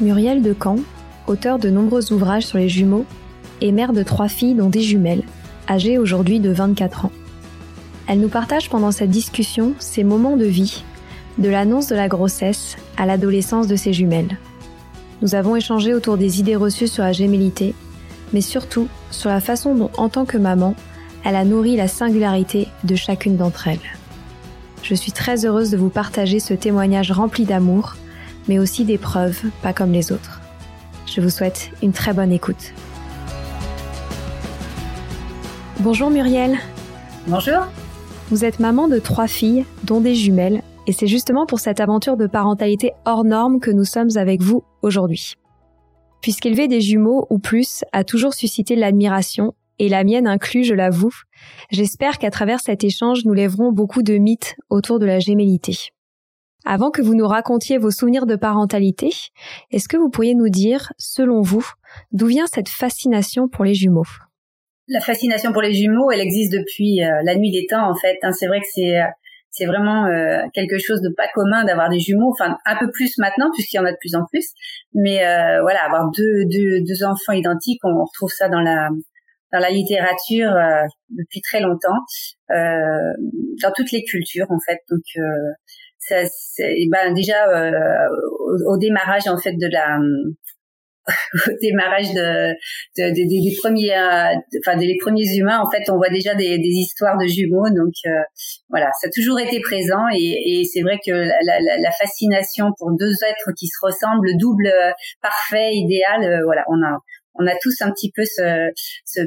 Muriel Decamp, auteur de nombreux ouvrages sur les jumeaux, est mère de trois filles dont des jumelles, âgées aujourd'hui de 24 ans. Elle nous partage pendant cette discussion ses moments de vie, de l'annonce de la grossesse à l'adolescence de ses jumelles. Nous avons échangé autour des idées reçues sur la gémellité, mais surtout sur la façon dont, en tant que maman, elle a nourri la singularité de chacune d'entre elles. Je suis très heureuse de vous partager ce témoignage rempli d'amour, mais aussi d'épreuves, pas comme les autres. Je vous souhaite une très bonne écoute. Bonjour Muriel. Bonjour. Vous êtes maman de trois filles, dont des jumelles, et c'est justement pour cette aventure de parentalité hors norme que nous sommes avec vous aujourd'hui. Puisqu'élever des jumeaux ou plus a toujours suscité l'admiration et la mienne inclus, je l'avoue. J'espère qu'à travers cet échange, nous lèverons beaucoup de mythes autour de la gémellité. Avant que vous nous racontiez vos souvenirs de parentalité, est-ce que vous pourriez nous dire, selon vous, d'où vient cette fascination pour les jumeaux? La fascination pour les jumeaux, elle existe depuis euh, la nuit des temps, en fait. Hein. c'est vrai que c'est euh, c'est vraiment euh, quelque chose de pas commun d'avoir des jumeaux. Enfin, un peu plus maintenant puisqu'il y en a de plus en plus. Mais voilà, avoir deux, deux, enfants identiques, on retrouve ça dans la dans la littérature depuis très longtemps, dans toutes les cultures en fait. Donc ça, ben déjà au, démarrage en fait de la au démarrage de, de, des premiers enfin des premiers humains en fait on voit déjà des, des histoires de jumeaux. Donc voilà ça a toujours été présent. Et, et c'est vrai que la, la, la, fascination pour deux êtres qui se ressemblent double parfait idéal voilà on a on a tous un petit peu ce,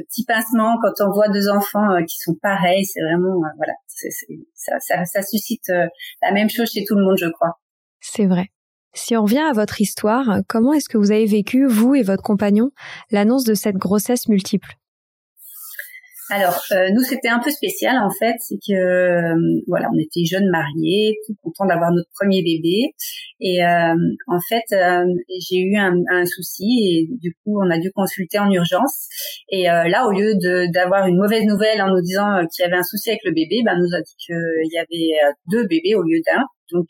petit pincement quand on voit deux enfants euh, qui sont pareils. C'est vraiment, euh, voilà, ça, ça, ça, suscite euh, la même chose chez tout le monde, je crois. C'est vrai. Si on revient à votre histoire, comment est-ce que vous avez vécu, vous et votre compagnon, l'annonce de cette grossesse multiple? Alors, euh, nous, c'était un peu spécial en fait, c'est que euh, voilà, on était jeunes mariés, tout contents d'avoir notre premier bébé, et euh, en fait, j'ai eu un, un, souci et du coup, on a dû consulter en urgence. Et là, au lieu d'avoir une mauvaise nouvelle en nous disant qu'il y avait un souci avec le bébé, ben, nous a dit qu'il y avait deux bébés au lieu d'un. Donc,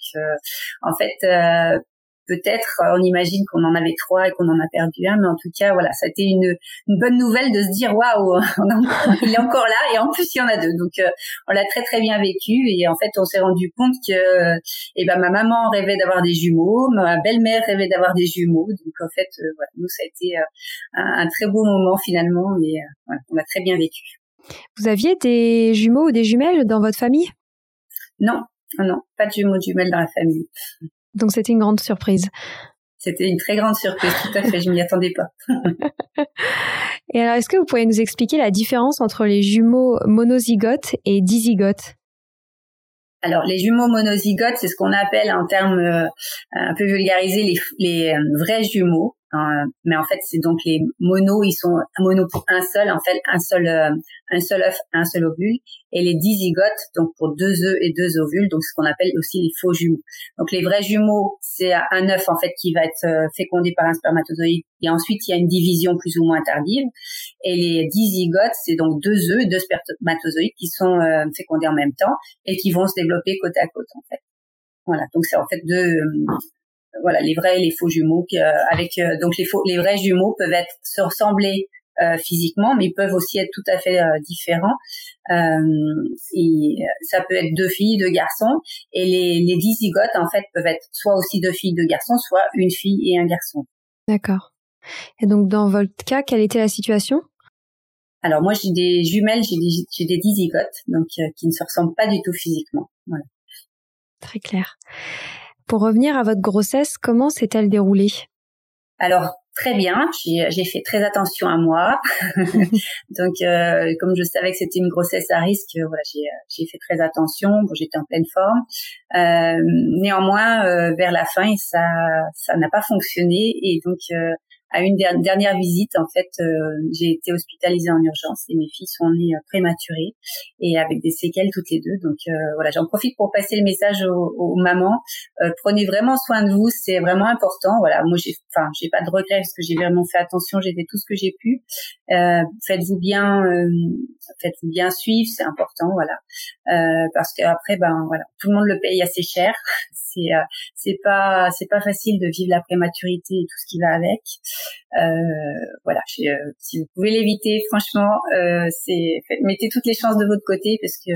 en fait, peut-être euh, on imagine qu'on en avait trois et qu'on en a perdu un, mais en tout cas voilà, ça a été une, une bonne nouvelle de se dire waouh, il est encore là et en plus il y en a deux. Donc euh, on l'a très très bien vécu et en fait on s'est rendu compte que eh ben ma maman rêvait d'avoir des jumeaux, ma belle-mère rêvait d'avoir des jumeaux. Donc en fait euh, voilà, nous ça a été un, un, très beau moment finalement et voilà, on a très bien vécu. Vous aviez des jumeaux ou des jumelles dans votre famille? Non, non, pas de jumeaux de jumelles dans la famille. Donc c'était une grande surprise. C'était une très grande surprise, tout à fait, je m'y attendais pas. et alors, est-ce que vous pouvez nous expliquer la différence entre les jumeaux monozygotes et dizygotes? Alors, les jumeaux monozygotes, c'est ce qu'on appelle en termes euh, un peu vulgarisés les, les euh, vrais jumeaux. Euh, mais en fait, c'est donc les monos, ils sont mono pour un seul, en fait, un seul, euh, un seul œuf, un seul ovule, et les dizygotes, donc pour deux œufs et deux ovules, donc ce qu'on appelle aussi les faux jumeaux. Donc les vrais jumeaux, c'est un œuf en fait qui va être euh, fécondé par un spermatozoïde, et ensuite il y a une division plus ou moins tardive. Et les dizygotes, c'est donc deux œufs deux spermatozoïdes qui sont fécondés en même temps et qui vont se développer côte à côte en fait. Voilà, donc c'est en fait deux voilà les vrais et les faux jumeaux euh, avec euh, donc les faux les vrais jumeaux peuvent être se ressembler euh, physiquement mais ils peuvent aussi être tout à fait différents. Et ça peut être deux filles deux garçons. Et les les dizygotes en fait peuvent être soit aussi deux filles deux garçons soit une fille et un garçon. D'accord. Et donc dans votre cas quelle était la situation? Alors moi j'ai des jumelles j'ai des j'ai des dizygotes donc qui ne se ressemblent pas du tout physiquement. Voilà. Très clair pour revenir à votre grossesse, comment s'est-elle déroulée? Alors très bien, j'ai fait très attention à moi. Donc euh, comme je savais que c'était une grossesse à risque, voilà, j'ai fait très attention. Bon, j'étais en pleine forme. Euh, néanmoins, euh, vers la fin, ça ça n'a pas fonctionné et donc à une dernière visite, en fait, j'ai été hospitalisée en urgence et mes filles sont nées prématurées et avec des séquelles toutes les deux. Donc voilà, j'en profite pour passer le message aux, aux mamans. prenez vraiment soin de vous, c'est vraiment important. Voilà, moi j'ai, enfin, j'ai pas de regrets parce que j'ai vraiment fait attention, j'ai fait tout ce que j'ai pu. faites-vous bien, faites-vous bien suivre, c'est important, voilà, parce qu'après, ben voilà, tout le monde le paye assez cher. c'est euh, c'est pas c'est pas facile de vivre la prématurité et tout ce qui va avec. Euh, voilà, euh, si vous pouvez l'éviter, franchement, c'est mettez toutes les chances de votre côté parce que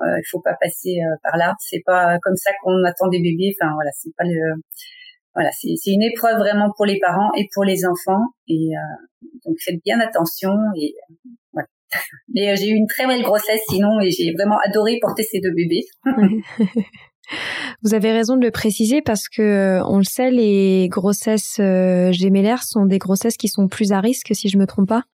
il faut pas passer par là. C'est pas comme ça qu'on attend des bébés. Enfin voilà, c'est pas le voilà, c'est une épreuve vraiment pour les parents et pour les enfants. Et donc faites bien attention et voilà. Mais j'ai eu une très belle grossesse sinon et j'ai vraiment adoré porter ces deux bébés. Vous avez raison de le préciser parce que euh, on le sait, les grossesses euh, gémellaires sont des grossesses qui sont plus à risque, si je me trompe pas.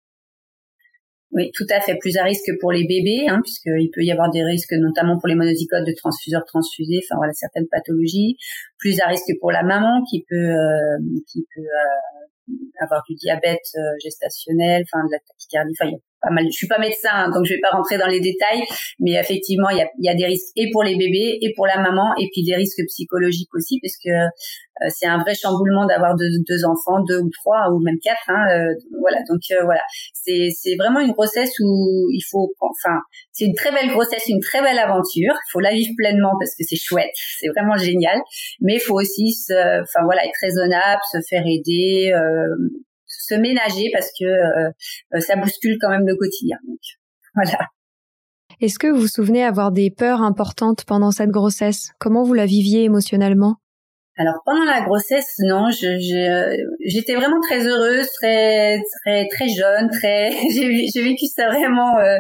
Oui, tout à fait, plus à risque pour les bébés, hein, puisqu'il peut y avoir des risques, notamment pour les monozygotes de transfuseurs transfusés, enfin voilà certaines pathologies. Plus à risque pour la maman qui peut euh, qui peut avoir du diabète gestationnel, enfin de la tachycardie, pas mal. Je suis pas médecin, hein, donc je vais pas rentrer dans les détails, mais effectivement, il y a, y a, des risques et pour les bébés et pour la maman, et puis des risques psychologiques aussi, parce que euh, c'est un vrai chamboulement d'avoir deux, deux, enfants, deux ou trois ou même quatre. Hein, euh, voilà, donc euh, voilà, c'est c'est vraiment une grossesse où il faut, enfin, c'est une très belle grossesse, une très belle aventure. Il faut la vivre pleinement parce que c'est chouette, c'est vraiment génial. Mais il faut aussi, enfin voilà, être raisonnable, se faire aider, se ménager parce que euh, euh, ça bouscule quand même le quotidien. Voilà. Est-ce que vous vous souvenez avoir des peurs importantes pendant cette grossesse? Comment vous la viviez émotionnellement? Alors pendant la grossesse, non, j'étais vraiment très heureuse, très très très jeune, très j'ai vécu ça vraiment euh,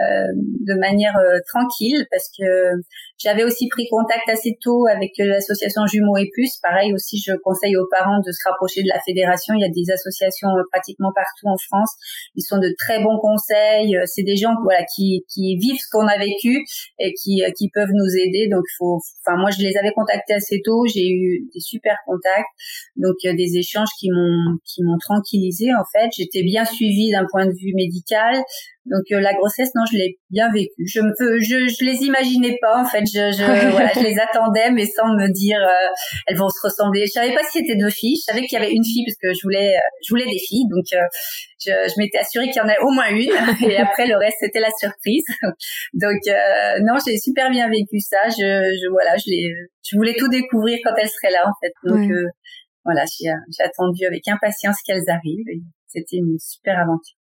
euh, de manière euh, tranquille parce que j'avais aussi pris contact assez tôt avec l'association Jumeaux et Plus. Pareil aussi, je conseille aux parents de se rapprocher de la fédération. Il y a des associations pratiquement partout en France. Ils sont de très bons conseils. C'est des gens voilà qui qui vivent ce qu'on a vécu et qui qui peuvent nous aider. Donc faut, enfin moi je les avais contactés assez tôt. J'ai eu des super contacts, donc des échanges qui m'ont qui m'ont tranquillisé en fait. J'étais bien suivie d'un point de vue médical. Donc euh, la grossesse, non, je l'ai bien vécue. Je me, je, je les imaginais pas en fait. Je, je, voilà, je les attendais, mais sans me dire euh, elles vont se ressembler. Je savais pas si c'était deux filles. Je savais qu'il y avait une fille parce que je voulais, euh, je voulais des filles. Donc je, je m'étais assurée qu'il y en avait au moins une. Et après le reste c'était la surprise. Donc non, j'ai super bien vécu ça. Je, je voilà, je les, je voulais tout découvrir quand elles seraient là en fait. Donc voilà, j'ai attendu avec impatience qu'elles arrivent. C'était une super aventure.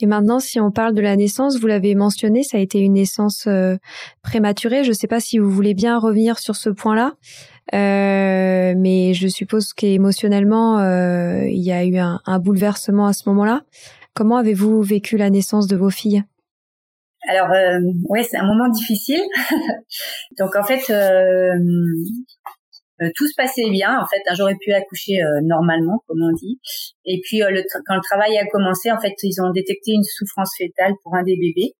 Et maintenant, si on parle de la naissance, vous l'avez mentionné, ça a été une naissance euh, prématurée. Je ne sais pas si vous voulez bien revenir sur ce point-là, euh, mais je suppose qu'émotionnellement, euh, il y a eu un, un bouleversement à ce moment-là. Comment avez-vous vécu la naissance de vos filles? Alors euh, ouais, c'est un moment difficile. Donc en fait, euh, tout se passait bien. En fait, j'aurais pu accoucher euh, normalement, comme on dit. Et puis, euh, le quand le travail a commencé, en fait, ils ont détecté une souffrance fétale pour un des bébés.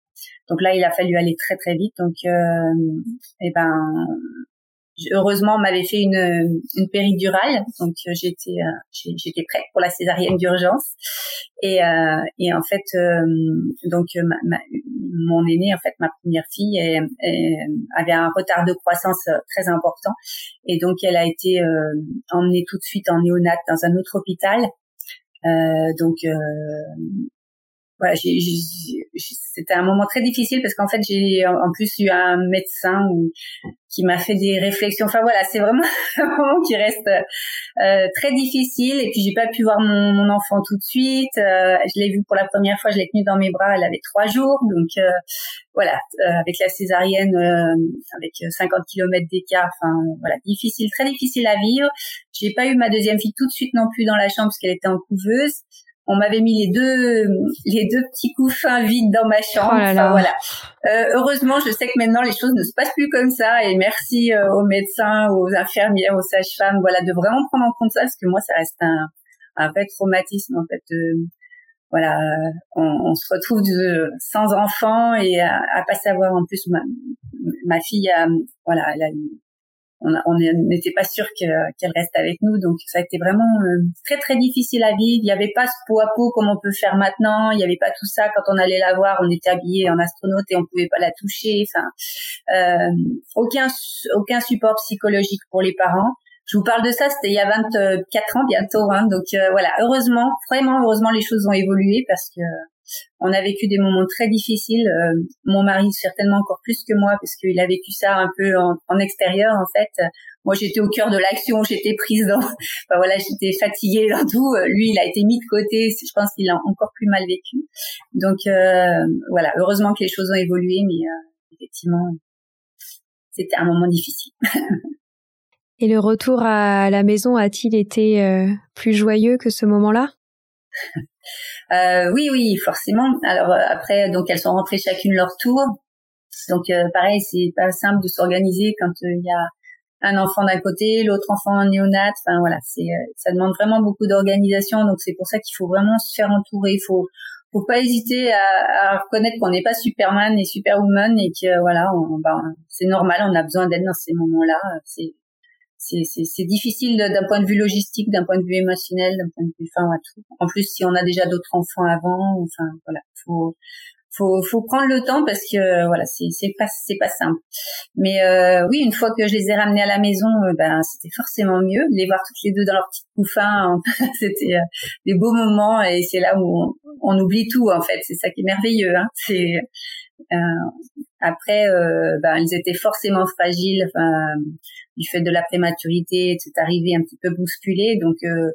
Donc là, il a fallu aller très très vite. Donc, eh ben, heureusement, on m'avait fait une, une péridurale, donc euh, j'étais euh, j'étais prête pour la césarienne d'urgence. Et, euh, et en fait, donc ma, mon aînée, en fait, ma première fille, avait un retard de croissance très important, et donc elle a été emmenée tout de suite en néonat dans un autre hôpital. donc voilà, c'était un moment très difficile parce qu'en fait j'ai en plus eu un médecin qui m'a fait des réflexions. Enfin voilà, c'est vraiment un moment qui reste euh, très difficile. Et puis j'ai pas pu voir mon, mon enfant tout de suite. Euh, je l'ai vu pour la première fois, je l'ai tenue dans mes bras. Elle avait trois jours, donc euh, voilà, euh, avec la césarienne, avec 50 km d'écart. Enfin voilà, difficile, très difficile à vivre. J'ai pas eu ma deuxième fille tout de suite non plus dans la chambre parce qu'elle était en couveuse on m'avait mis les deux les deux petits couffins vides dans ma chambre. Oh voilà. Euh, heureusement, je sais que maintenant les choses ne se passent plus comme ça et merci euh, aux médecins, aux infirmières, aux sages-femmes, voilà, de vraiment prendre en compte ça parce que moi ça reste un un vrai traumatisme en fait. voilà, on, se retrouve sans enfant et à, pas savoir en plus ma, ma fille a voilà, elle a on n'était pas sûr qu'elle reste avec nous. Donc ça a été vraiment euh, très très difficile à vivre. Il n'y avait pas ce pot à pot comme on peut faire maintenant. Il n'y avait pas tout ça. Quand on allait la voir, on était habillé en astronaute et on pouvait pas la toucher. Enfin, euh, aucun aucun support psychologique pour les parents. Je vous parle de ça, c'était il y a 24 ans bientôt. Hein, donc euh, voilà, heureusement, vraiment heureusement, les choses ont évolué parce que on a vécu des moments très difficiles. Euh, mon mari certainement encore plus que moi parce qu'il a vécu ça un peu en, extérieur en fait. Moi j'étais au cœur de l'action, j'étais prise dans, voilà, j'étais fatiguée dans tout. Lui il a été mis de côté. Je pense qu'il a encore plus mal vécu. Donc euh, voilà, heureusement que les choses ont évolué, mais euh, effectivement c'était un moment difficile. Et le retour à la maison a-t-il été plus joyeux que ce moment-là? Euh, oui, oui, forcément. Alors euh, après, donc elles sont rentrées chacune leur tour. Donc euh, pareil, c'est pas simple de s'organiser quand il y a un enfant d'un côté, l'autre enfant en néonat. Enfin voilà, c'est ça demande vraiment beaucoup d'organisation. Donc c'est pour ça qu'il faut vraiment se faire entourer. Il faut faut pas hésiter à, à reconnaître qu'on n'est pas Superman et Superwoman et que voilà, on, ben, c'est normal, on a besoin d'aide dans ces moments-là. C'est difficile d'un point de vue logistique, d'un point de vue émotionnel, d'un point de vue, enfin, tout. En plus, si on a déjà d'autres enfants avant, enfin, voilà, faut, faut, faut prendre le temps parce que voilà, c'est c'est pas c'est pas simple. Mais euh, oui, une fois que je les ai ramenés à la maison, euh, ben c'était forcément mieux de les voir toutes les deux dans leur petit couffin. c'était euh, des beaux moments et c'est là où on, oublie tout en fait. C'est ça qui est merveilleux. Hein. C'est après, euh, ben, ils étaient forcément fragiles, du fait de la prématurité, c'est arrivé un petit peu bousculé. Donc, euh,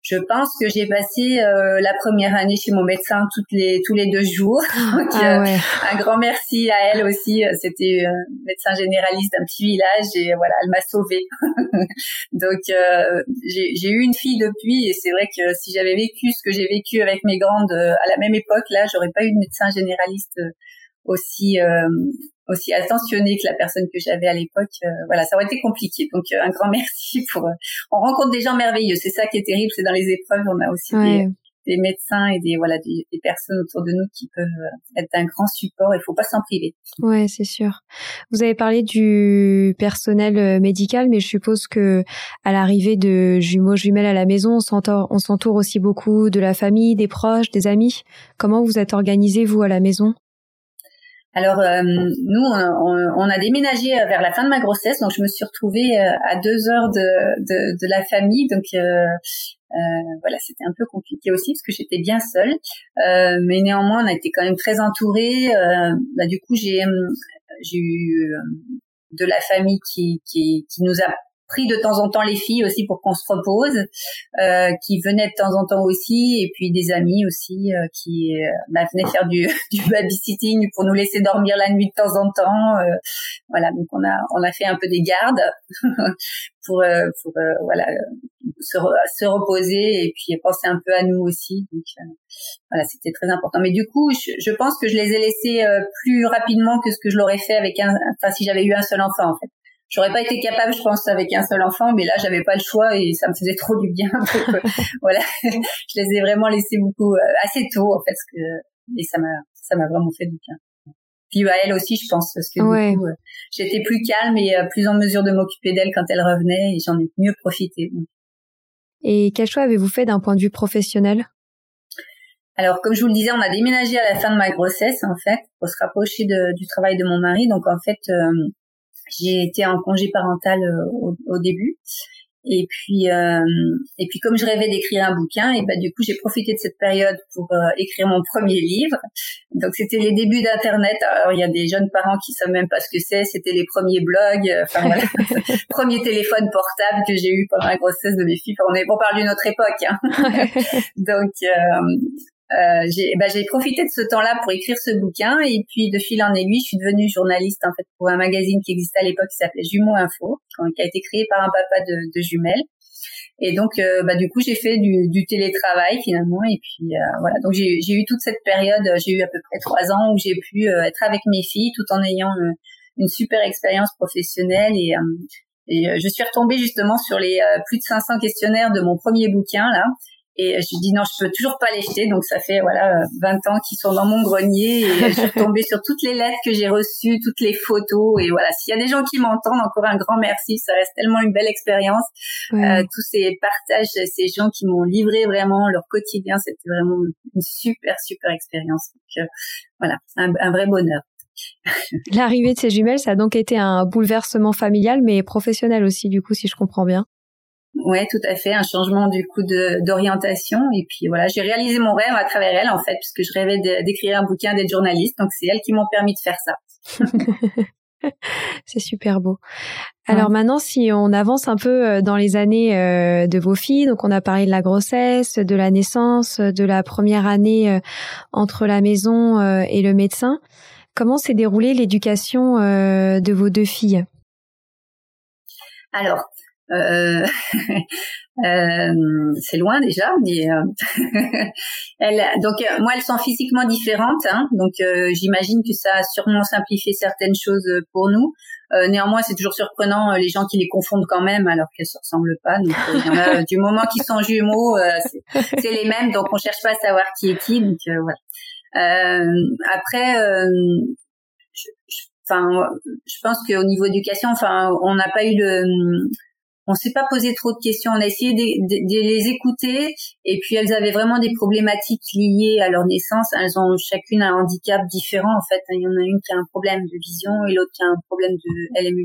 je pense que j'ai passé euh, la première année chez mon médecin toutes les tous les deux jours. Donc, ah ouais. un grand merci à elle aussi. C'était un médecin généraliste d'un petit village et voilà, elle m'a sauvée. Donc j'ai eu une fille depuis et c'est vrai que si j'avais vécu ce que j'ai vécu avec mes grandes à la même époque, là, j'aurais pas eu de médecin généraliste aussi euh, aussi attentionné que la personne que j'avais à l'époque. Euh, voilà, ça aurait été compliqué. Donc euh, un grand merci pour. on rencontre des gens merveilleux. C'est ça qui est terrible. C'est dans les épreuves, on a aussi des, médecins et des voilà des, personnes autour de nous qui peuvent être d'un grand support. Il faut pas s'en priver. Ouais, c'est sûr. Vous avez parlé du personnel médical, mais je suppose que à l'arrivée de jumeaux jumelles à la maison, on s'entoure aussi beaucoup de la famille, des proches, des amis. Comment vous êtes organisé vous à la maison? Alors euh, nous, on, a déménagé euh, vers la fin de ma grossesse, donc je me suis retrouvée euh, à deux heures de, de, la famille, donc voilà, c'était un peu compliqué aussi parce que j'étais bien seule, mais néanmoins on a été quand même très entourés. Bah, du coup, j'ai j'ai eu de la famille qui, qui nous a pris de temps en temps les filles aussi pour qu'on se repose, euh, qui venaient de temps en temps aussi, et puis des amis aussi euh, qui euh, bah, venaient faire du, du babysitting pour nous laisser dormir la nuit de temps en temps. Euh, voilà, donc on a on a fait un peu des gardes pour euh, pour voilà se, se reposer et puis penser un peu à nous aussi. Donc voilà, c'était très important. Mais du coup, je, je, pense que je les ai laissés plus rapidement que ce que je l'aurais fait avec un, enfin si j'avais eu un seul enfant en fait. J'aurais pas été capable, je pense, avec un seul enfant, mais là, j'avais pas le choix et ça me faisait trop du bien. Euh, voilà, je les ai vraiment laissés beaucoup euh, assez tôt, en fait, parce que et ça m'a ça m'a vraiment fait du bien. Puis à elle aussi, je pense, parce que coup, euh, j'étais plus calme et plus en mesure de m'occuper d'elle quand elle revenait et j'en ai mieux profité. Et quel choix avez-vous fait d'un point de vue professionnel? Alors, comme je vous le disais, on a déménagé à la fin de ma grossesse, en fait, pour se rapprocher de, du travail de mon mari. Donc, en fait, j'ai été en congé parental euh, au, début. Et puis, euh, et puis comme je rêvais d'écrire un bouquin, et ben du coup j'ai profité de cette période pour euh, écrire mon premier livre. Donc c'était les débuts d'Internet. Alors il y a des jeunes parents qui savent même pas ce que c'est. C'était les premiers blogs, enfin voilà, premier téléphone portable que j'ai eu pendant la grossesse de mes filles. on est, on parle d'une autre époque. Hein. Donc euh, j'ai bah, profité de ce temps-là pour écrire ce bouquin et puis de fil en aiguille, je suis devenue journaliste en fait pour un magazine qui existait à l'époque qui s'appelait Jumeaux Info, qui a été créé par un papa de, de jumelles. Et donc, euh, bah, du coup, j'ai fait du, du, télétravail finalement. Et puis euh, voilà, donc j'ai eu toute cette période, j'ai eu à peu près trois ans où j'ai pu être avec mes filles tout en ayant une super expérience professionnelle et, et je suis retombée justement sur les plus de 500 questionnaires de mon premier bouquin là Et je dis non, je peux toujours pas les jeter. Donc ça fait voilà 20 ans qu'ils sont dans mon grenier et je suis tombée sur toutes les lettres que j'ai reçues, toutes les photos. Et voilà, s'il y a des gens qui m'entendent, encore un grand merci. Ça reste tellement une belle expérience. Euh, tous ces partages, ces gens qui m'ont livré vraiment leur quotidien, c'était vraiment une super super expérience. Donc euh, voilà, un, un vrai bonheur. L'arrivée de ces jumelles, ça a donc été un bouleversement familial, mais professionnel aussi, du coup, si je comprends bien. Ouais, tout à fait, un changement du coup d'orientation et puis voilà, j'ai réalisé mon rêve à travers elle en fait, puisque je rêvais d'écrire un bouquin d'être journaliste, donc c'est elles qui m'ont permis de faire ça. c'est super beau. Alors maintenant, si on avance un peu euh, dans les années euh, de vos filles, donc on a parlé de la grossesse, de la naissance, de la première année euh, entre la maison et le médecin. Comment s'est déroulée l'éducation de vos deux filles? Alors, euh, euh, c'est loin déjà, mais euh, elle, donc moi elles sont physiquement différentes, hein, donc j'imagine que ça a sûrement simplifié certaines choses pour nous. néanmoins, c'est toujours surprenant les gens qui les confondent quand même alors qu'elles se ressemblent pas. Donc du moment qu'ils sont jumeaux, c'est les mêmes, donc on cherche pas à savoir qui est qui. Donc voilà. après, enfin, je pense qu'au niveau éducation, enfin, on n'a pas eu le on s'est pas posé trop de questions. On a essayé de, les écouter et puis elles avaient vraiment des problématiques liées à leur naissance. Elles ont chacune un handicap différent en fait. Il y en a une qui a un problème de vision et l'autre qui a un problème de elle est.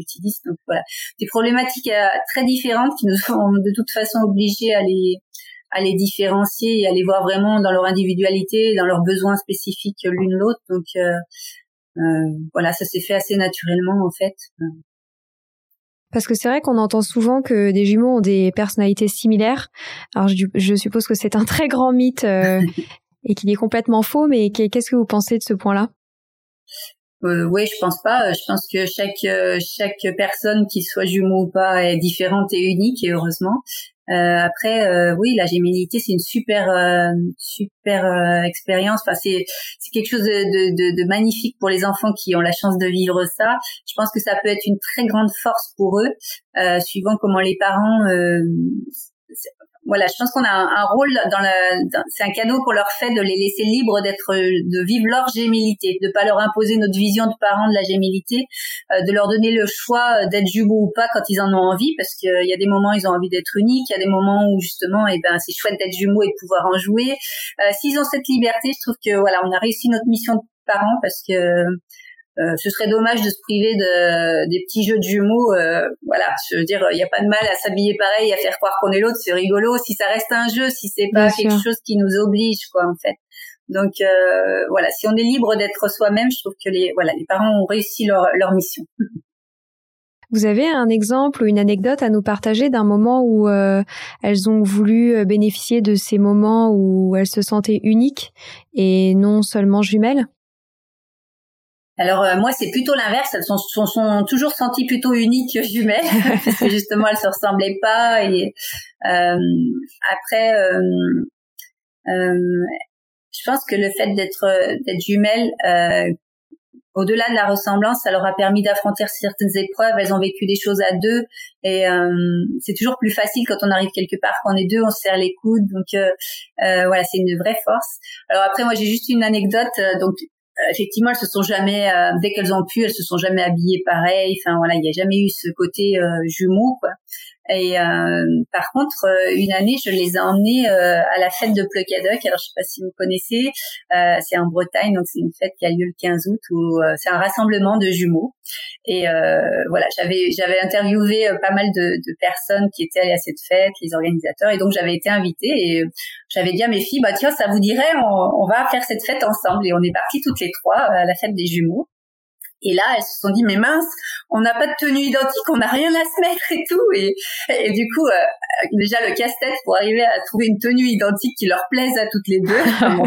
Donc voilà, des problématiques euh, très différentes qui nous ont de toute façon obligés à les à les différencier et à les voir vraiment dans leur individualité, dans leurs besoins spécifiques l'une l'autre. Donc euh, euh, voilà, ça s'est fait assez naturellement en fait. Parce que c'est vrai qu'on entend souvent que des jumeaux ont des personnalités similaires. Alors je, suppose que c'est un très grand mythe euh, et qu'il est complètement faux, mais qu'est-ce que vous pensez de ce point-là? Euh, oui, je pense pas. Je pense que chaque euh, chaque personne, qui soit jumeau ou pas, est différente et unique, et heureusement. Euh, après, euh, oui, la gémellité, c'est une super euh, super expérience. Enfin, c'est c'est quelque chose de, de, de, magnifique pour les enfants qui ont la chance de vivre ça. Je pense que ça peut être une très grande force pour eux, suivant comment les parents voilà, je pense qu'on a un, rôle dans la, c'est un cadeau qu'on leur fait de les laisser libres d'être, de vivre leur gémilité, de pas leur imposer notre vision de parents de la gémilité, euh, de leur donner le choix d'être jumeaux ou pas quand ils en ont envie, parce qu'il y a des moments où ils ont envie d'être uniques, il y a des moments où justement, et eh ben, c'est chouette d'être jumeaux et de pouvoir en jouer. Euh, s'ils ont cette liberté, je trouve que voilà, on a réussi notre mission de parents parce que euh, ce serait dommage de se priver de, des petits jeux de jumeaux. Euh, voilà, je veux dire, il n'y a pas de mal à s'habiller pareil, à faire croire qu'on est l'autre, c'est rigolo. Si ça reste un jeu, si c'est pas quelque chose qui nous oblige, quoi, en fait. Donc euh, voilà, si on est libre d'être soi-même, je trouve que les voilà, les parents ont réussi leur, leur mission. Vous avez un exemple ou une anecdote à nous partager d'un moment où elles ont voulu bénéficier de ces moments où elles se sentaient uniques et non seulement jumelles? Alors euh, moi c'est plutôt l'inverse, elles sont, sont, sont, toujours senties plutôt uniques jumelles parce que justement elles se ressemblaient pas et euh, après euh, euh, je pense que le fait d'être d'être jumelles au-delà de la ressemblance, ça leur a permis d'affronter certaines épreuves. Elles ont vécu des choses à deux, et c'est toujours plus facile quand on arrive quelque part. Quand on est deux, on se serre les coudes. Donc voilà, c'est une vraie force. Alors après, moi, j'ai juste une anecdote. Donc euh, effectivement, elles se sont jamais, euh, dès qu'elles ont pu, elles se sont jamais habillées pareil. Enfin voilà, il n'y a jamais eu ce côté euh, jumeau quoi. Et euh, par contre, euh, une année, je les ai emmenés euh, à la fête de Pleucadoc. Alors, je sais pas si vous connaissez, c'est en Bretagne, donc c'est une fête qui a lieu le 15 août où c'est un rassemblement de jumeaux. Et voilà, j'avais j'avais interviewé pas mal de, de, personnes qui étaient allées à cette fête, les organisateurs, et donc j'avais été invitée et j'avais dit à mes filles, bah tiens, ça vous dirait, on, on va faire cette fête ensemble. Et on est partis toutes les trois à la fête des jumeaux. Et là, elles se sont dit, mais mince, on n'a pas de tenue identique, on n'a rien à se mettre et tout. Et, et du coup, euh, déjà le casse-tête pour arriver à trouver une tenue identique qui leur plaise à toutes les deux.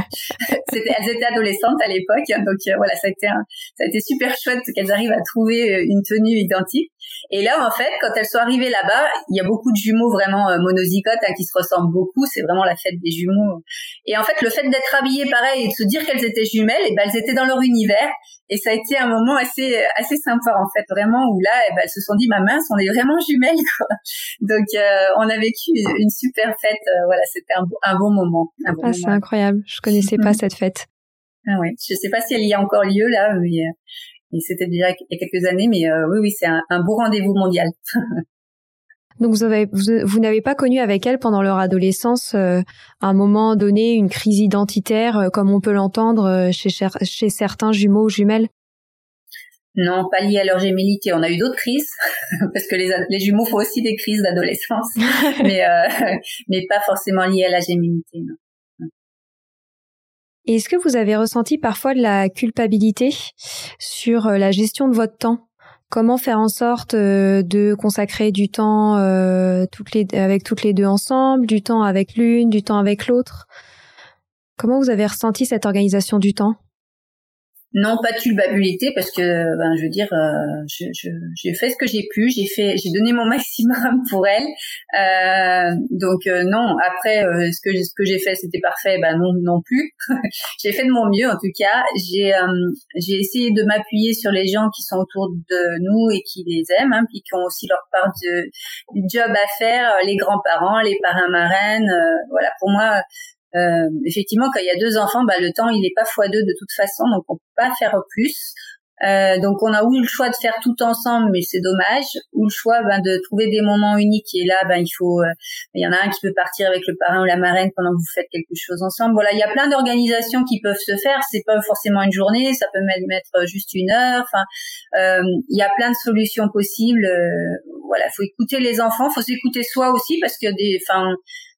elles étaient adolescentes à l'époque, hein, donc euh, voilà, ça a été ça a été super chouette qu'elles arrivent à trouver euh, une tenue identique. Et là, en fait, quand elles sont arrivées là-bas, il y a beaucoup de jumeaux vraiment euh, monozygotes hein, qui se ressemblent beaucoup. C'est vraiment la fête des jumeaux. Et en fait, le fait d'être habillées pareil et de se dire qu'elles étaient jumelles, et eh ben elles étaient dans leur univers. Et ça a été un moment assez assez sympa en fait, vraiment où là, eh ben, elles se sont dit, ma mince, on est vraiment jumelles quoi. Donc, euh, on a vécu une super fête. Euh, voilà, c'était un, un, bon moment. ah, c'est incroyable. Je connaissais pas cette fête. Ah oui, je sais pas si elle y a encore lieu là, mais et c'était déjà il y a quelques années, mais euh, oui, oui, c'est un, un, beau rendez-vous mondial. Donc vous avez vous, n'avez pas connu avec elle pendant leur adolescence euh, à un moment donné une crise identitaire euh, comme on peut l'entendre chez chez certains jumeaux ou jumelles? Non, pas lié à leur gémilité. On a eu d'autres crises parce que les, les jumeaux font aussi des crises d'adolescence, mais mais pas forcément liées à la gémilité. Non est-ce que vous avez ressenti parfois de la culpabilité sur euh, la gestion de votre temps? Comment faire en sorte euh, de consacrer du temps euh, avec toutes les deux ensemble, du temps avec l'une, du temps avec l'autre? Comment vous avez ressenti cette organisation du temps? Non, pas de culpabilité parce que, ben, je veux dire, euh, j'ai je, fait ce que j'ai pu, j'ai fait, j'ai donné mon maximum pour elle. Euh, donc euh, non. Après, euh, ce que ce que j'ai fait, c'était parfait. Ben non, non plus. j'ai fait de mon mieux en tout cas. J'ai j'ai essayé de m'appuyer sur les gens qui sont autour de nous et qui les aiment, hein, puis qui ont aussi leur part de du job à faire, les grands-parents, les parrains marraines. voilà, pour moi, euh, effectivement, quand il y a deux enfants, bah, le temps il n'est pas fois deux de toute façon, donc on peut pas faire plus. Euh, donc on a eu le choix de faire tout ensemble, mais c'est dommage, ou le choix ben, de trouver des moments uniques. Et là, ben il faut, euh, il y en a un qui peut partir avec le parrain ou la marraine pendant que vous faites quelque chose ensemble. Voilà, il y a plein d'organisations qui peuvent se faire. C'est pas forcément une journée, ça peut mettre juste une heure. Enfin, euh, il y a plein de solutions possibles. Euh, voilà, faut écouter les enfants, faut s'écouter soi aussi parce que des, enfin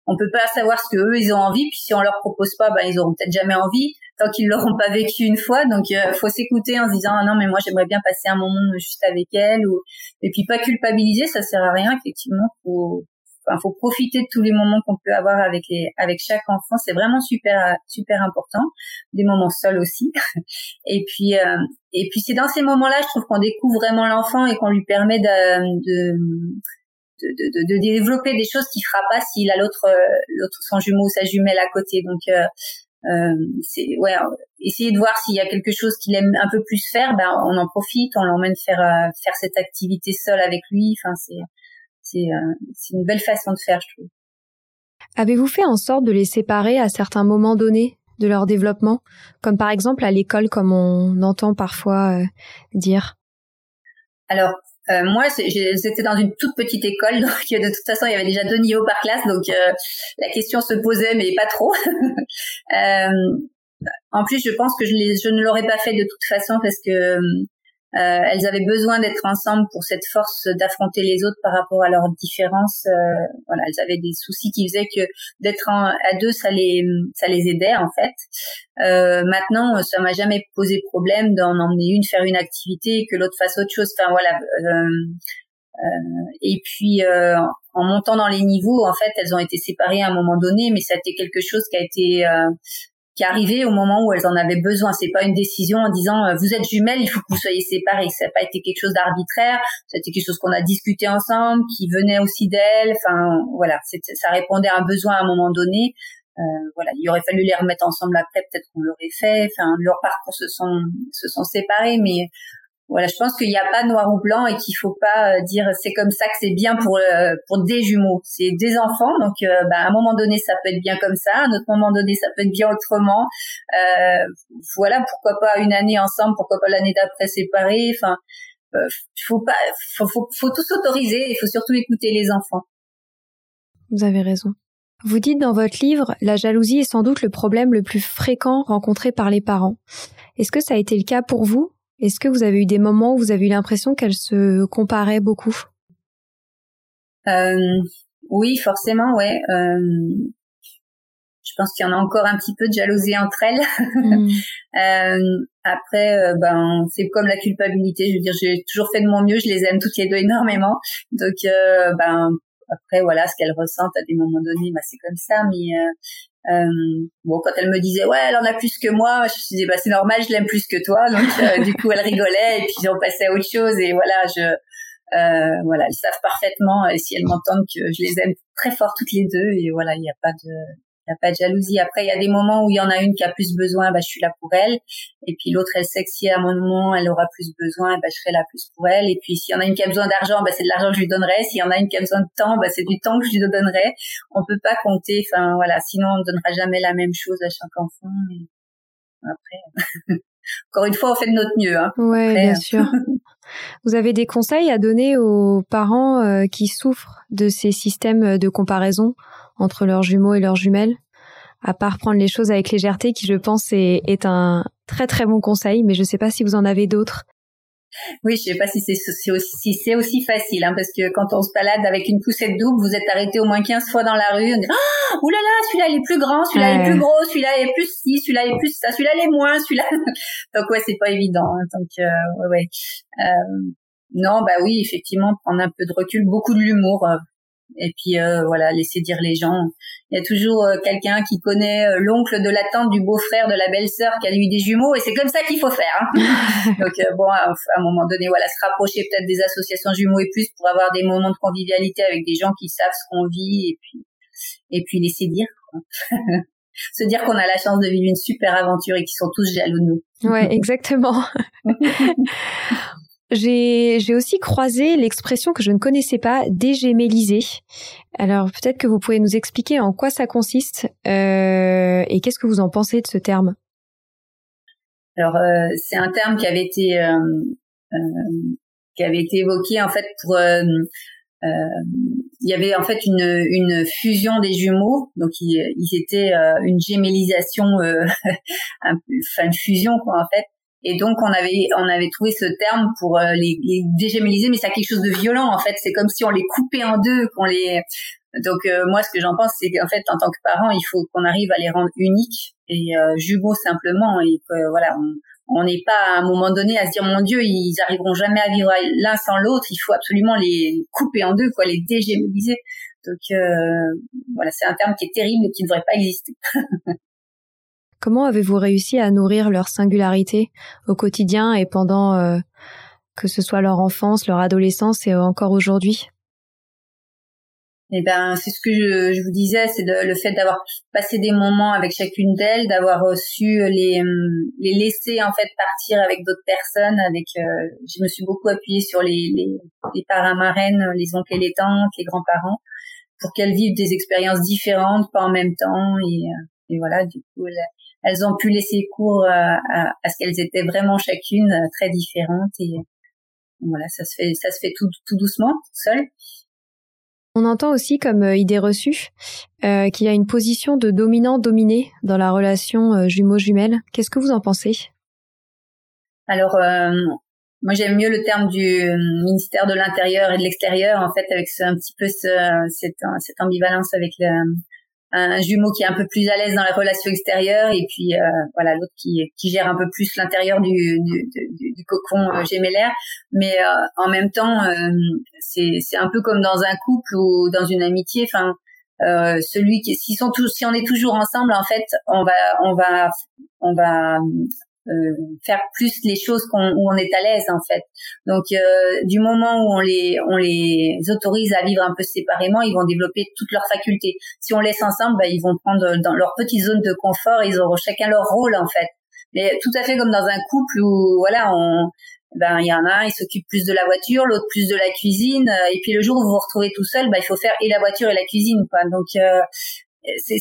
on peut pas savoir ce que eux ils ont envie puis si on leur propose pas ben ils auront peut-être jamais envie tant qu'ils l'auront pas vécu une fois. Donc euh, faut s'écouter en se disant ah non mais moi j'aimerais bien passer un moment juste avec elle ou et puis pas culpabiliser ça sert à rien effectivement. Faut enfin faut profiter de tous les moments qu'on peut avoir avec les avec chaque enfant. C'est vraiment super super important. Des moments seuls aussi. Et puis euh, et puis c'est dans ces moments-là je trouve qu'on découvre vraiment l'enfant et qu'on lui permet de, de de, de, de, développer des choses qu'il fera pas s'il a l'autre euh, l'autre son jumeau ou sa jumelle à côté. Donc euh, euh, c'est ouais, essayer de voir s'il y a quelque chose qu'il aime un peu plus faire, ben on en profite, on l'emmène faire euh, faire cette activité seule avec lui. Enfin c'est c'est c'est une belle façon de faire, je trouve. Avez-vous fait en sorte de les séparer à certains moments donnés de leur développement, comme par exemple à l'école, comme on entend parfois dire Alors euh, moi, j'étais dans une toute petite école, donc de toute façon, il y avait déjà deux niveaux par classe, donc euh, la question se posait, mais pas trop. euh, en plus, je pense que je ne l'aurais pas fait de toute façon parce que euh, elles avaient besoin d'être ensemble pour cette force d'affronter les autres par rapport à leurs différences. Euh, voilà, elles avaient des soucis qui faisaient que d'être à deux, ça les ça les aidait en fait. Euh, maintenant, ça m'a jamais posé problème d'en emmener une faire une activité et que l'autre fasse autre chose. Enfin voilà. et puis en montant dans les niveaux, en fait, elles ont été séparées à un moment donné, mais ça a été quelque chose qui a été qui arrivait au moment où elles en avaient besoin. C'est pas une décision en disant euh, vous êtes jumelles, il faut que vous soyez séparées. Ça n'a pas été quelque chose d'arbitraire. C'était quelque chose qu'on a discuté ensemble, qui venait aussi d'elles. Enfin voilà, ça répondait à un besoin à un moment donné. Euh, voilà, il aurait fallu les remettre ensemble après, peut-être qu'on l'aurait fait. Enfin, leurs parcours se sont se sont séparés, mais voilà, je pense qu'il n'y a pas noir ou blanc et qu'il faut pas euh, dire c'est comme ça que c'est bien pour euh, pour des jumeaux. C'est des enfants, donc euh, bah, à un moment donné ça peut être bien comme ça, à un autre moment donné ça peut être bien autrement. Euh, voilà, pourquoi pas une année ensemble, pourquoi pas l'année d'après séparés. Enfin, faut pas, faut tout s'autoriser. Il faut surtout écouter les enfants. Vous avez raison. Vous dites dans votre livre, la jalousie est sans doute le problème le plus fréquent rencontré par les parents. Est-ce que ça a été le cas pour vous? Est-ce que vous avez eu des moments où vous avez eu l'impression qu'elles se comparaient beaucoup? Euh, Oui, forcément, ouais. Euh, je pense qu'il y en a encore un petit peu de jalousie entre elles. Mm. euh, après, ben, c'est comme la culpabilité. Je veux dire, j'ai toujours fait de mon mieux. Je les aime toutes les deux énormément. Donc, ben, après, voilà, ce qu'elles ressentent à des moments donnés, ben, c'est comme ça. Mais euh, euh, bon, quand elle me disait ouais, elle en a plus que moi, je me disais bah c'est normal, je l'aime plus que toi. Donc euh, du coup, elle rigolait et puis on passait à autre chose. Et voilà, je Euh, voilà, elles savent parfaitement et si elles m'entendent que je les aime très fort toutes les deux et voilà, il n'y a pas de n'y a pas de jalousie. Après, il y a des moments où il y en a une qui a plus besoin, bah, je suis là pour elle. Et puis l'autre, elle sait que si à un moment, elle aura plus besoin, bah, je serai là plus pour elle. Et puis s'il y en a une qui a besoin d'argent, bah, c'est de l'argent que je lui donnerai. S'il y en a une qui a besoin de temps, bah, c'est du temps que je lui donnerai. On peut pas compter. Enfin, voilà. Sinon, on ne donnera jamais la même chose à chaque enfant. Après, encore une fois, on fait de notre mieux. Hein. Ouais, bien sûr. Vous avez des conseils à donner aux parents euh, qui souffrent de ces systèmes de comparaison entre leurs jumeaux et leurs jumelles, à part prendre les choses avec légèreté, qui je pense est, est un très très bon conseil, mais je ne sais pas si vous en avez d'autres. Oui, je sais pas si c'est aussi, c'est aussi facile, hein, parce que quand on se balade avec une poussette double, vous êtes arrêté au moins 15 fois dans la rue, on dit ah, oulala, celui-là il est plus grand, celui-là il est plus gros, celui-là il est plus ci, celui-là il est plus ça, celui-là il est moins, celui-là. Donc ouais, c'est pas évident. Hein, donc euh, ouais, ouais. Euh, non, bah oui, effectivement, prendre un peu de recul, beaucoup de l'humour. Euh, et puis euh, voilà, laisser dire les gens. Il y a toujours euh, quelqu'un qui connaît euh, l'oncle de la tante du beau-frère de la belle-sœur qui a eu des jumeaux et c'est comme ça qu'il faut faire. Hein. Donc bon, à, un moment donné, voilà, se rapprocher peut-être des associations jumeaux et plus pour avoir des moments de convivialité avec des gens qui savent ce qu'on vit et puis et puis laisser dire. se dire qu'on a la chance de vivre une super aventure et qu'ils sont tous jaloux de nous. Ouais, exactement. J'ai, aussi croisé l'expression que je ne connaissais pas, dégéméliser. Alors peut-être que vous pouvez nous expliquer en quoi ça consiste euh, et qu'est-ce que vous en pensez de ce terme? Alors euh, c'est un terme qui avait été euh, euh qui avait été évoqué en fait pour euh, euh, il y avait en fait une, une fusion des jumeaux, donc ils, ils étaient une gémélisation, enfin une fusion quoi en fait, et donc on avait on avait trouvé ce terme pour euh, les, les dégéméliser, mais c'est quelque chose de violent en fait. C'est comme si on les coupait en deux, qu'on les. Donc euh, moi ce que j'en pense c'est qu'en fait en tant que parent il faut qu'on arrive à les rendre uniques et euh, jumeaux simplement et que voilà on n'est pas à un moment donné à se dire mon Dieu ils arriveront jamais à vivre l'un sans l'autre. Il faut absolument les couper en deux quoi, les dégéméliser. Donc voilà c'est un terme qui est terrible et qui ne devrait pas exister. Comment avez-vous réussi à nourrir leur singularité au quotidien et pendant euh, que ce soit leur enfance, leur adolescence et encore aujourd'hui? Eh ben, c'est ce que je, vous disais, c'est le fait d'avoir passé des moments avec chacune d'elles, d'avoir su les, les laisser en fait partir avec d'autres personnes. Avec, euh, je me suis beaucoup appuyée sur les, les, les marraines, les oncles et les tantes, les grands-parents, pour qu'elles vivent des expériences différentes, pas en même temps. Et, euh, et voilà, du coup, elles ont pu laisser cours à, à, ce qu'elles étaient vraiment chacune euh, très différentes et voilà, ça se fait, ça se fait tout, tout doucement, seul. On entend aussi comme euh, idée reçue euh, qu'il y a une position de dominant-dominé dans la relation euh, jumeau-jumelle. Qu'est-ce que vous en pensez? Alors, moi j'aime mieux le terme du ministère de l'Intérieur et de l'Extérieur, en fait, avec ce, un petit peu ce, cette, cette ambivalence avec le, un jumeau qui est un peu plus à l'aise dans les relations extérieures et puis euh, voilà l'autre qui, qui gère un peu plus l'intérieur du, du, du, cocon euh, gémellaire. Mais euh, en même temps euh, c'est c'est un peu comme dans un couple ou dans une amitié. Enfin celui qui s'ils sont tous si on est toujours ensemble en fait on va on va on va euh, faire plus les choses où on est à l'aise en fait. Donc euh, du moment où on les on les autorise à vivre un peu séparément, ils vont développer toutes leurs facultés. Si on laisse ensemble, bah, ils vont prendre dans leur petite zone de confort, ils auront chacun leur rôle en fait. Mais tout à fait comme dans un couple où voilà, on ben il y en a un, il s'occupe plus de la voiture, l'autre plus de la cuisine, euh, et puis le jour où vous vous retrouvez tout seul, ben il faut faire et la voiture et la cuisine quoi. Donc euh,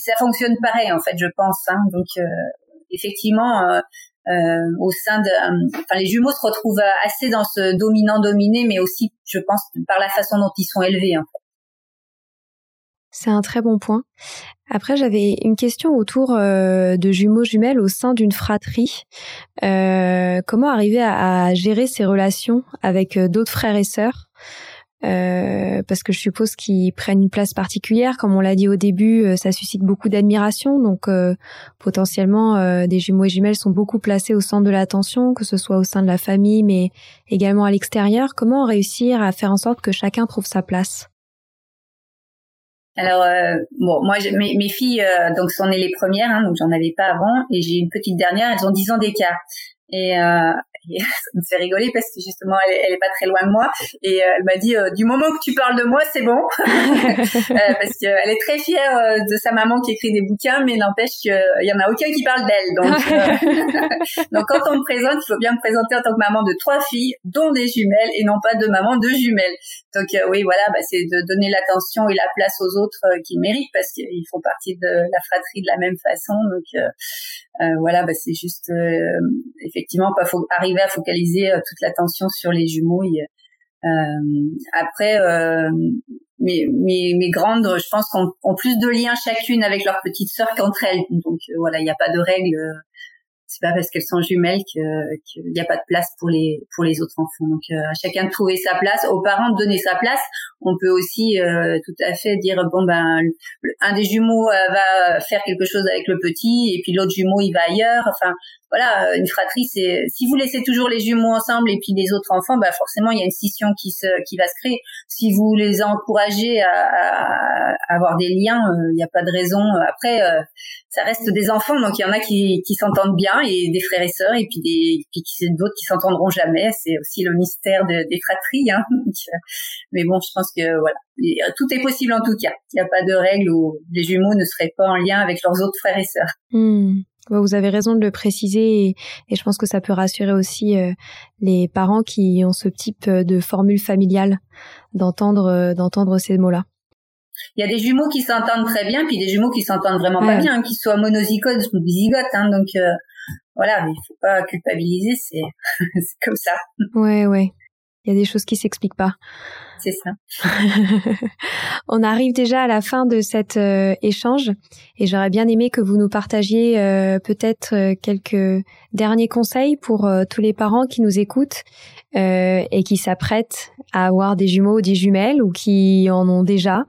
ça fonctionne pareil en fait, je pense. Hein. Donc euh, effectivement, euh, au sein de, euh, enfin les jumeaux se retrouvent assez dans ce dominant-dominé, mais aussi, je pense, par la façon dont ils sont élevés. C'est un très bon point. Après, j'avais une question autour euh, de jumeaux jumelles au sein d'une fratrie. Euh, comment arriver à, à, gérer ces relations avec d'autres frères et sœurs? Euh, parce que je suppose qu'ils prennent une place particulière. Comme on l'a dit au début, euh, ça suscite beaucoup d'admiration. Donc euh, potentiellement, des jumeaux et jumelles sont beaucoup placés au centre de l'attention, que ce soit au sein de la famille, mais également à l'extérieur. Comment réussir à faire en sorte que chacun trouve sa place? Alors bon, moi mes, mes, filles donc sont nées les premières, hein, donc j'en avais pas avant, et j'ai une petite dernière, elles ont 10 ans d'écart. Et Et ça me fait rigoler parce que justement, elle, elle est pas très loin de moi. Et euh, elle m'a dit, euh, du moment que tu parles de moi, c'est bon. euh, parce qu'elle est très fière euh, de sa maman qui écrit des bouquins, mais n'empêche qu'il y en a aucun qui parle d'elle. Donc, donc quand on me présente, il faut bien me présenter en tant que maman de trois filles, dont des jumelles, et non pas de maman de jumelles. Donc oui, voilà, bah, c'est de donner l'attention et la place aux autres qui méritent parce qu'ils font partie de la fratrie de la même façon. Donc voilà, bah, c'est juste effectivement pas faut arriver à focaliser euh, toute l'attention sur les jumeaux. Euh, après, euh, mes, mes, mes, grandes, je pense, ont, ont, plus de liens chacune avec leur petite sœur qu'entre elles. Donc voilà, il n'y a pas de règle c'est pas parce qu'elles sont jumelles qu'il n'y a pas de place pour les pour les autres enfants. Donc à chacun de trouver sa place, aux parents de donner sa place. On peut aussi tout à fait dire bon ben un des jumeaux va faire quelque chose avec le petit et puis l'autre jumeau il va ailleurs. Enfin voilà, une fratrie, c'est si vous laissez toujours les jumeaux ensemble et puis les autres enfants, bah forcément il y a une scission qui se qui va se créer. Si vous les encouragez à, à, avoir des liens, il n'y a pas de raison. Après, euh, ça reste des enfants, donc il y en a qui, qui s'entendent bien et des frères et sœurs, et puis des puis d'autres qui s'entendront jamais. C'est aussi le mystère de, des fratries. Hein. mais bon, je pense que voilà, tout est possible en tout cas. Il n'y a pas de règle où les jumeaux ne seraient pas en lien avec leurs autres frères et sœurs. Hmm. Vous avez raison de le préciser et, je pense que ça peut rassurer aussi euh, les parents qui ont ce type euh, de formule familiale d'entendre euh, d'entendre ces mots-là. Il y a des jumeaux qui s'entendent très bien, puis des jumeaux qui s'entendent vraiment pas bien, hein, qu'ils soient monozygotes ou bizygotes. Hein, donc voilà, mais il faut pas culpabiliser, c'est comme ça. Ouais, ouais. Il y a des choses qui s'expliquent pas. C'est ça. On arrive déjà à la fin de cet euh, échange et j'aurais bien aimé que vous nous partagiez euh, peut-être euh, quelques derniers conseils pour tous les parents qui nous écoutent et qui s'apprêtent à avoir des jumeaux ou des jumelles ou qui en ont déjà.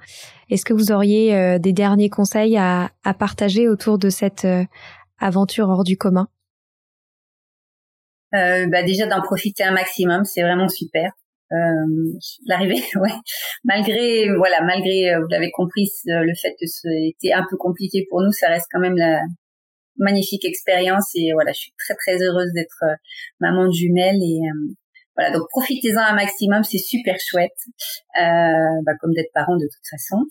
Est-ce que vous auriez des derniers conseils à, à, partager autour de cette aventure hors du commun? Bah déjà d'en profiter un maximum, c'est vraiment super. Euh, l'arrivée, ouais. Malgré, voilà, malgré, euh, vous l'avez compris, le fait que c'était un peu compliqué pour nous, ça reste quand même la magnifique expérience et voilà, je suis très très heureuse d'être euh, maman de jumelles et voilà, donc profitez-en un maximum, c'est super chouette, euh, bah, comme d'être parent de toute façon.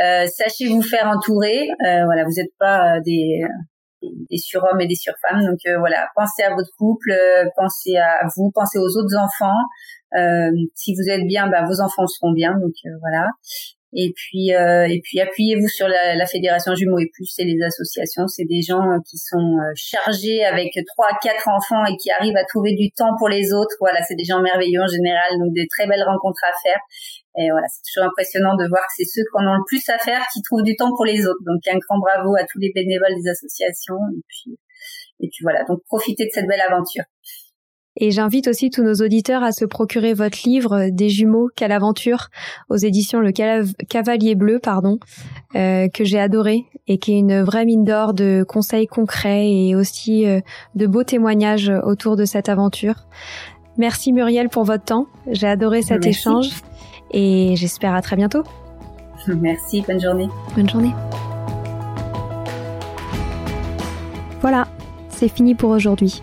Euh, sachez vous faire entourer, euh, voilà, vous n'êtes pas des des surhommes et des surfemmes. Donc euh, voilà, pensez à votre couple, euh, pensez à vous, pensez aux autres enfants. Euh, si vous êtes bien, bah, vos enfants seront bien. Donc voilà. Et puis et puis appuyez-vous sur la, fédération Jumeaux et Plus et les associations. C'est des gens qui sont chargés avec trois quatre enfants et qui arrivent à trouver du temps pour les autres. Voilà, c'est des gens merveilleux en général, donc des très belles rencontres à faire. Et voilà, c'est toujours impressionnant de voir que c'est ceux qui en ont le plus à faire qui trouvent du temps pour les autres. Donc un grand bravo à tous les bénévoles des associations. Et puis, et puis voilà, donc profitez de cette belle aventure. Et j'invite aussi tous nos auditeurs à se procurer votre livre Des jumeaux, quelle aventure aux éditions Le Cavalier Bleu, pardon, euh, que j'ai adoré et qui est une vraie mine d'or de conseils concrets et aussi euh, de beaux témoignages autour de cette aventure. Merci Muriel pour votre temps. J'ai adoré cet échange et j'espère à très bientôt. Merci, bonne journée. Bonne journée. Voilà, c'est fini pour aujourd'hui.